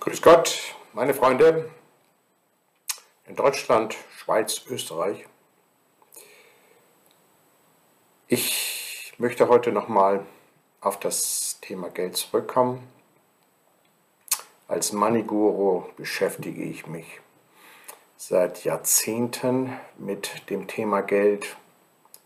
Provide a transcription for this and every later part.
Grüß Gott, meine Freunde in Deutschland, Schweiz, Österreich. Ich möchte heute nochmal auf das Thema Geld zurückkommen. Als Money Guru beschäftige ich mich seit Jahrzehnten mit dem Thema Geld,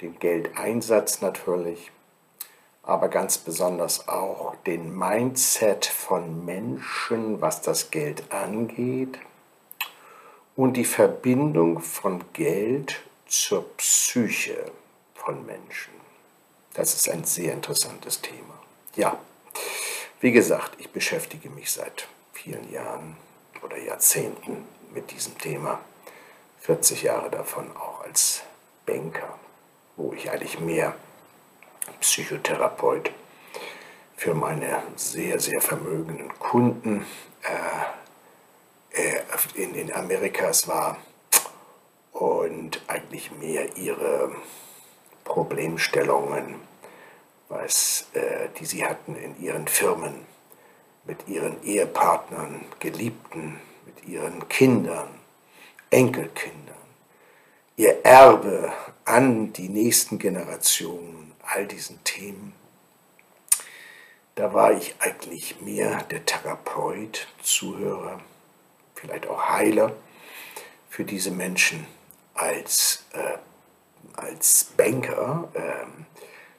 dem Geldeinsatz natürlich aber ganz besonders auch den Mindset von Menschen, was das Geld angeht und die Verbindung von Geld zur Psyche von Menschen. Das ist ein sehr interessantes Thema. Ja, wie gesagt, ich beschäftige mich seit vielen Jahren oder Jahrzehnten mit diesem Thema. 40 Jahre davon auch als Banker, wo ich eigentlich mehr Psychotherapeut für meine sehr, sehr vermögenden Kunden. Äh, äh, in den Amerikas war und eigentlich mehr ihre Problemstellungen, was, äh, die sie hatten in ihren Firmen, mit ihren Ehepartnern, Geliebten, mit ihren Kindern, Enkelkindern, ihr Erbe an die nächsten Generationen all diesen Themen, da war ich eigentlich mehr der Therapeut, Zuhörer, vielleicht auch Heiler für diese Menschen als, äh, als Banker. Äh,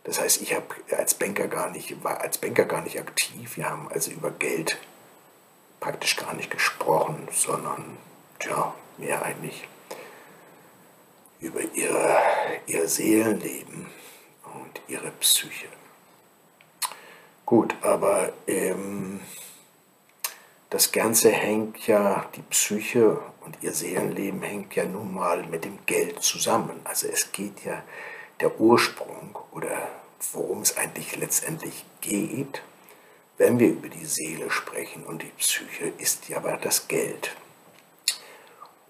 das heißt, ich habe als Banker gar nicht, war als Banker gar nicht aktiv. Wir haben also über Geld praktisch gar nicht gesprochen, sondern tja, mehr eigentlich über ihre, ihr Seelenleben ihre Psyche. Gut, aber ähm, das Ganze hängt ja, die Psyche und ihr Seelenleben hängt ja nun mal mit dem Geld zusammen. Also es geht ja der Ursprung oder worum es eigentlich letztendlich geht, wenn wir über die Seele sprechen und die Psyche, ist ja aber das Geld.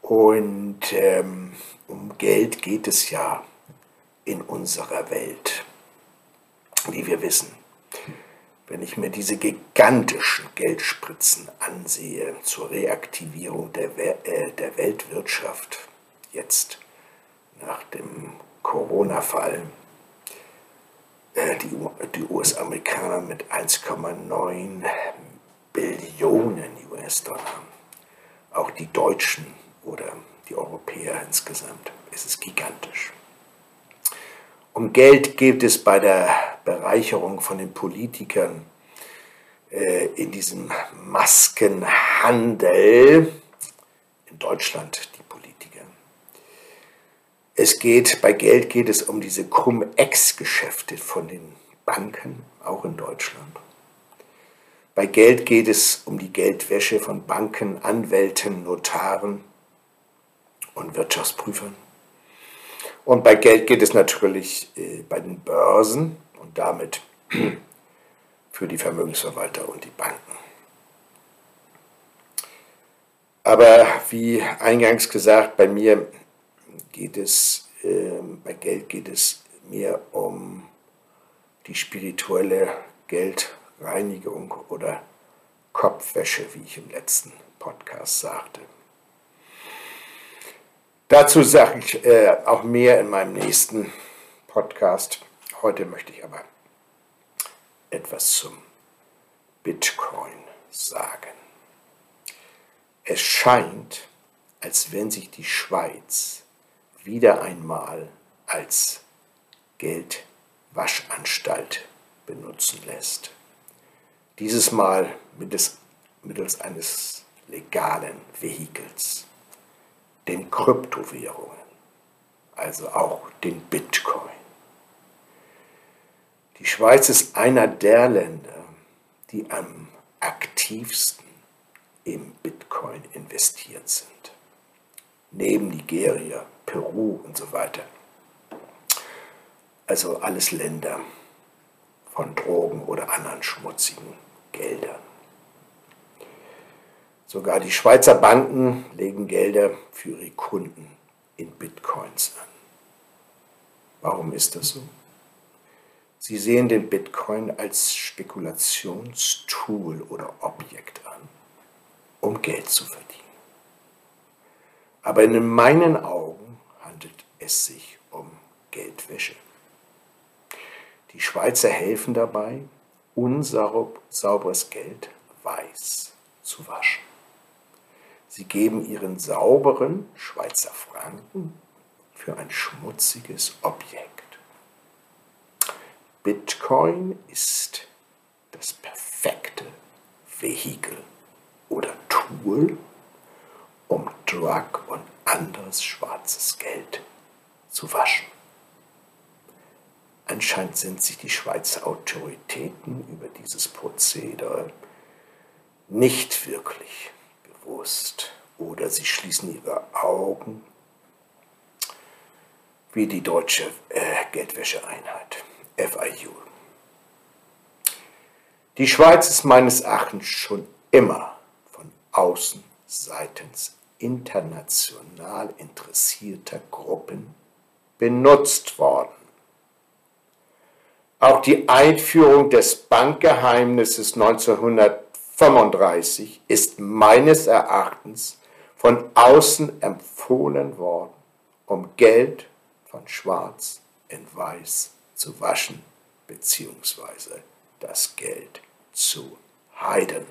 Und ähm, um Geld geht es ja in unserer Welt, wie wir wissen. Wenn ich mir diese gigantischen Geldspritzen ansehe zur Reaktivierung der, äh, der Weltwirtschaft, jetzt nach dem Corona-Fall, äh, die, die US-Amerikaner mit 1,9 Billionen US-Dollar, auch die Deutschen oder die Europäer insgesamt, es ist gigantisch. Um Geld geht es bei der Bereicherung von den Politikern äh, in diesem Maskenhandel. In Deutschland die Politiker. Es geht, bei Geld geht es um diese Cum-Ex-Geschäfte von den Banken, auch in Deutschland. Bei Geld geht es um die Geldwäsche von Banken, Anwälten, Notaren und Wirtschaftsprüfern. Und bei Geld geht es natürlich äh, bei den Börsen und damit für die Vermögensverwalter und die Banken. Aber wie eingangs gesagt, bei mir geht es, äh, bei Geld geht es mehr um die spirituelle Geldreinigung oder Kopfwäsche, wie ich im letzten Podcast sagte. Dazu sage ich äh, auch mehr in meinem nächsten Podcast. Heute möchte ich aber etwas zum Bitcoin sagen. Es scheint, als wenn sich die Schweiz wieder einmal als Geldwaschanstalt benutzen lässt. Dieses Mal mittels, mittels eines legalen Vehikels den Kryptowährungen, also auch den Bitcoin. Die Schweiz ist einer der Länder, die am aktivsten im Bitcoin investiert sind. Neben Nigeria, Peru und so weiter. Also alles Länder von Drogen oder anderen schmutzigen Geldern. Sogar die Schweizer Banken legen Gelder für ihre Kunden in Bitcoins an. Warum ist das so? Sie sehen den Bitcoin als Spekulationstool oder Objekt an. um Geld zu verdienen. Aber in meinen Augen handelt es sich um Geldwäsche. Die Schweizer helfen dabei, unsauberes Geld weiß zu waschen. Sie geben ihren sauberen Schweizer Franken für ein schmutziges Objekt. Bitcoin ist das perfekte Vehikel oder Tool, um Drug und anderes schwarzes Geld zu waschen. Anscheinend sind sich die Schweizer Autoritäten über dieses Prozedere nicht wirklich bewusst oder sie schließen ihre Augen wie die deutsche äh, Geldwäscheeinheit FIU. Die Schweiz ist meines Erachtens schon immer von außen seitens international interessierter Gruppen benutzt worden. Auch die Einführung des Bankgeheimnisses 1935 ist meines Erachtens von außen empfohlen worden, um Geld von Schwarz in Weiß zu waschen bzw. das Geld zu heiden.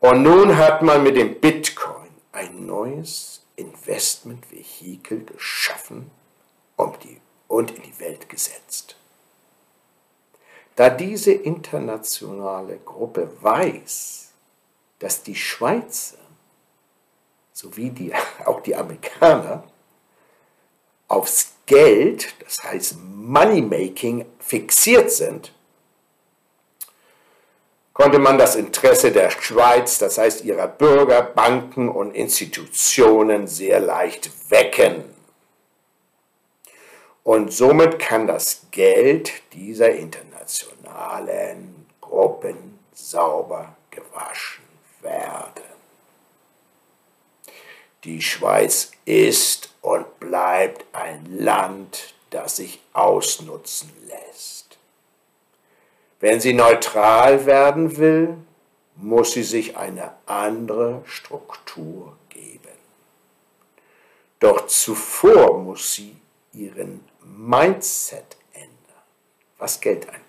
Und nun hat man mit dem Bitcoin ein neues Investmentvehikel geschaffen, und in die Welt gesetzt. Da diese internationale Gruppe weiß, dass die Schweizer sowie die, auch die Amerikaner aufs Geld, das heißt Moneymaking, fixiert sind, konnte man das Interesse der Schweiz, das heißt ihrer Bürger, Banken und Institutionen sehr leicht wecken. Und somit kann das Geld dieser internationalen Gruppen sauber gewaschen werden. Die Schweiz ist und bleibt ein Land, das sich ausnutzen lässt. Wenn sie neutral werden will, muss sie sich eine andere Struktur geben. Doch zuvor muss sie ihren Mindset ändern, was Geld angeht.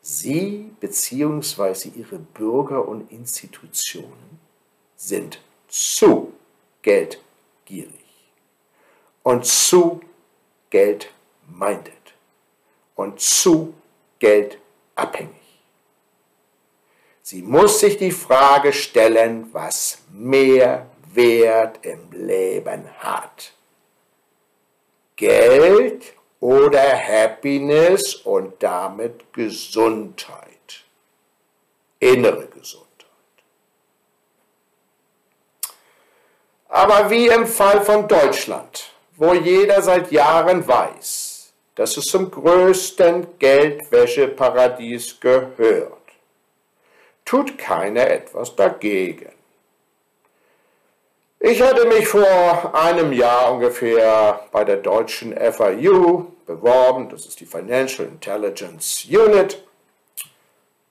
Sie bzw. ihre Bürger und Institutionen sind zu geldgierig und zu geldminded und zu geldabhängig. Sie muss sich die Frage stellen, was mehr Wert im Leben hat. Geld oder Happiness und damit Gesundheit, innere Gesundheit. Aber wie im Fall von Deutschland, wo jeder seit Jahren weiß, dass es zum größten Geldwäscheparadies gehört, tut keiner etwas dagegen. Ich hatte mich vor einem Jahr ungefähr bei der deutschen FIU beworben, das ist die Financial Intelligence Unit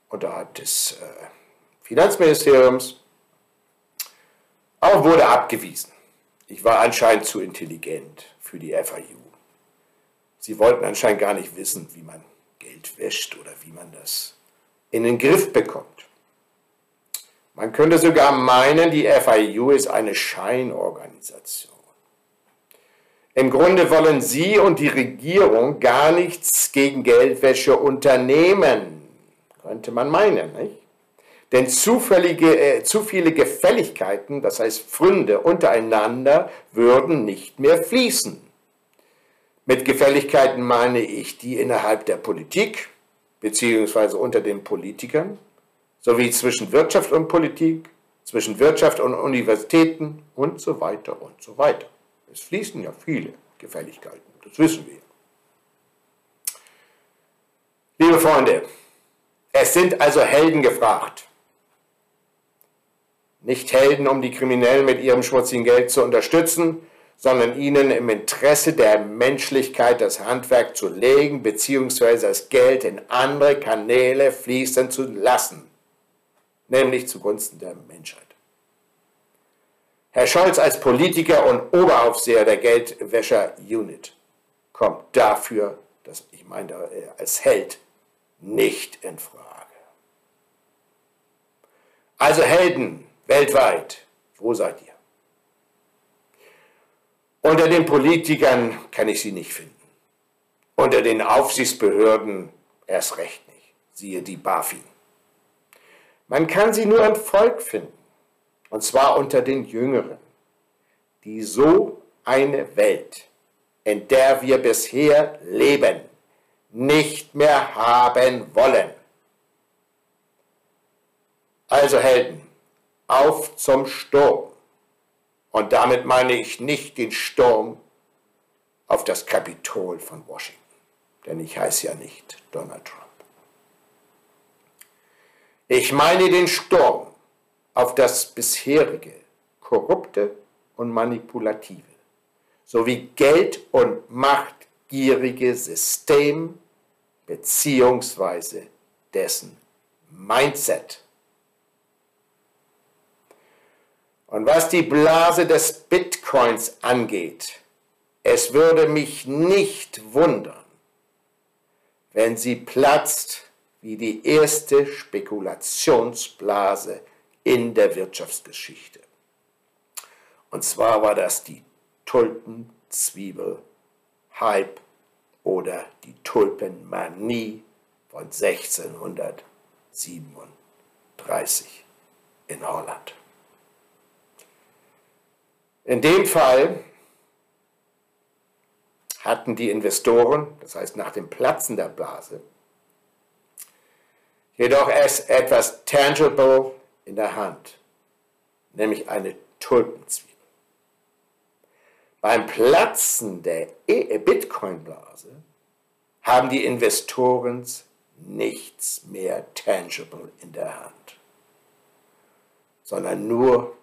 unterhalb des äh, Finanzministeriums, aber wurde abgewiesen. Ich war anscheinend zu intelligent für die FIU. Sie wollten anscheinend gar nicht wissen, wie man Geld wäscht oder wie man das in den Griff bekommt. Man könnte sogar meinen, die FIU ist eine Scheinorganisation. Im Grunde wollen Sie und die Regierung gar nichts gegen Geldwäsche unternehmen, könnte man meinen, nicht? Denn zufällige, äh, zu viele Gefälligkeiten, das heißt Pfründe untereinander, würden nicht mehr fließen. Mit Gefälligkeiten meine ich die innerhalb der Politik, beziehungsweise unter den Politikern, sowie zwischen Wirtschaft und Politik, zwischen Wirtschaft und Universitäten und so weiter und so weiter. Es fließen ja viele Gefälligkeiten, das wissen wir. Liebe Freunde, es sind also Helden gefragt. Nicht Helden, um die Kriminellen mit ihrem schmutzigen Geld zu unterstützen, sondern ihnen im Interesse der Menschlichkeit das Handwerk zu legen bzw. das Geld in andere Kanäle fließen zu lassen. nämlich zugunsten der Menschheit. Herr Scholz als Politiker und Oberaufseher der Geldwäscher-Unit kommt dafür, dass ich meine, äh, als Held nicht in Frage. Also Helden weltweit, wo seid ihr? Unter den Politikern kann ich sie nicht finden. Unter den Aufsichtsbehörden erst recht nicht. Siehe die BaFin. Man kann sie nur im Volk finden, und zwar unter den Jüngeren, die so eine Welt, in der wir bisher leben, nicht mehr haben wollen. Also Helden, auf zum Sturm. Und damit meine ich nicht den Sturm auf das Kapitol von Washington, denn ich heiße ja nicht Donald Trump. Ich meine den Sturm auf das bisherige, korrupte und manipulative, sowie Geld- und machtgierige System beziehungsweise dessen Mindset. Und was die Blase des Bitcoins angeht, es würde mich nicht wundern, wenn sie platzt wie die erste Spekulationsblase in der Wirtschaftsgeschichte. Und zwar war das die Tulpenzwiebel-Hype oder die Tulpenmanie von 1637 in Holland. In dem Fall hatten die Investoren, das heißt nach dem Platzen der Blase, jedoch erst etwas tangible in der Hand, nämlich eine Tulpenzwiebel. Beim Platzen der e- Bitcoin-Blase haben die Investoren nichts mehr tangible in der Hand, sondern nur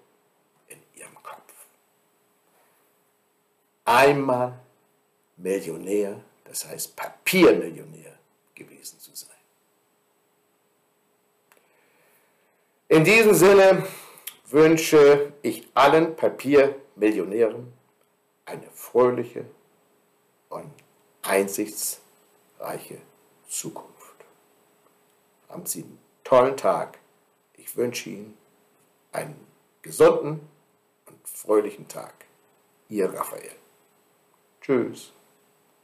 einmal Millionär, das heißt Papiermillionär gewesen zu sein. In diesem Sinne wünsche ich allen Papiermillionären eine fröhliche und einsichtsreiche Zukunft. Haben Sie einen tollen Tag. Ich wünsche Ihnen einen gesunden und fröhlichen Tag. Ihr Raphael. Tschüss.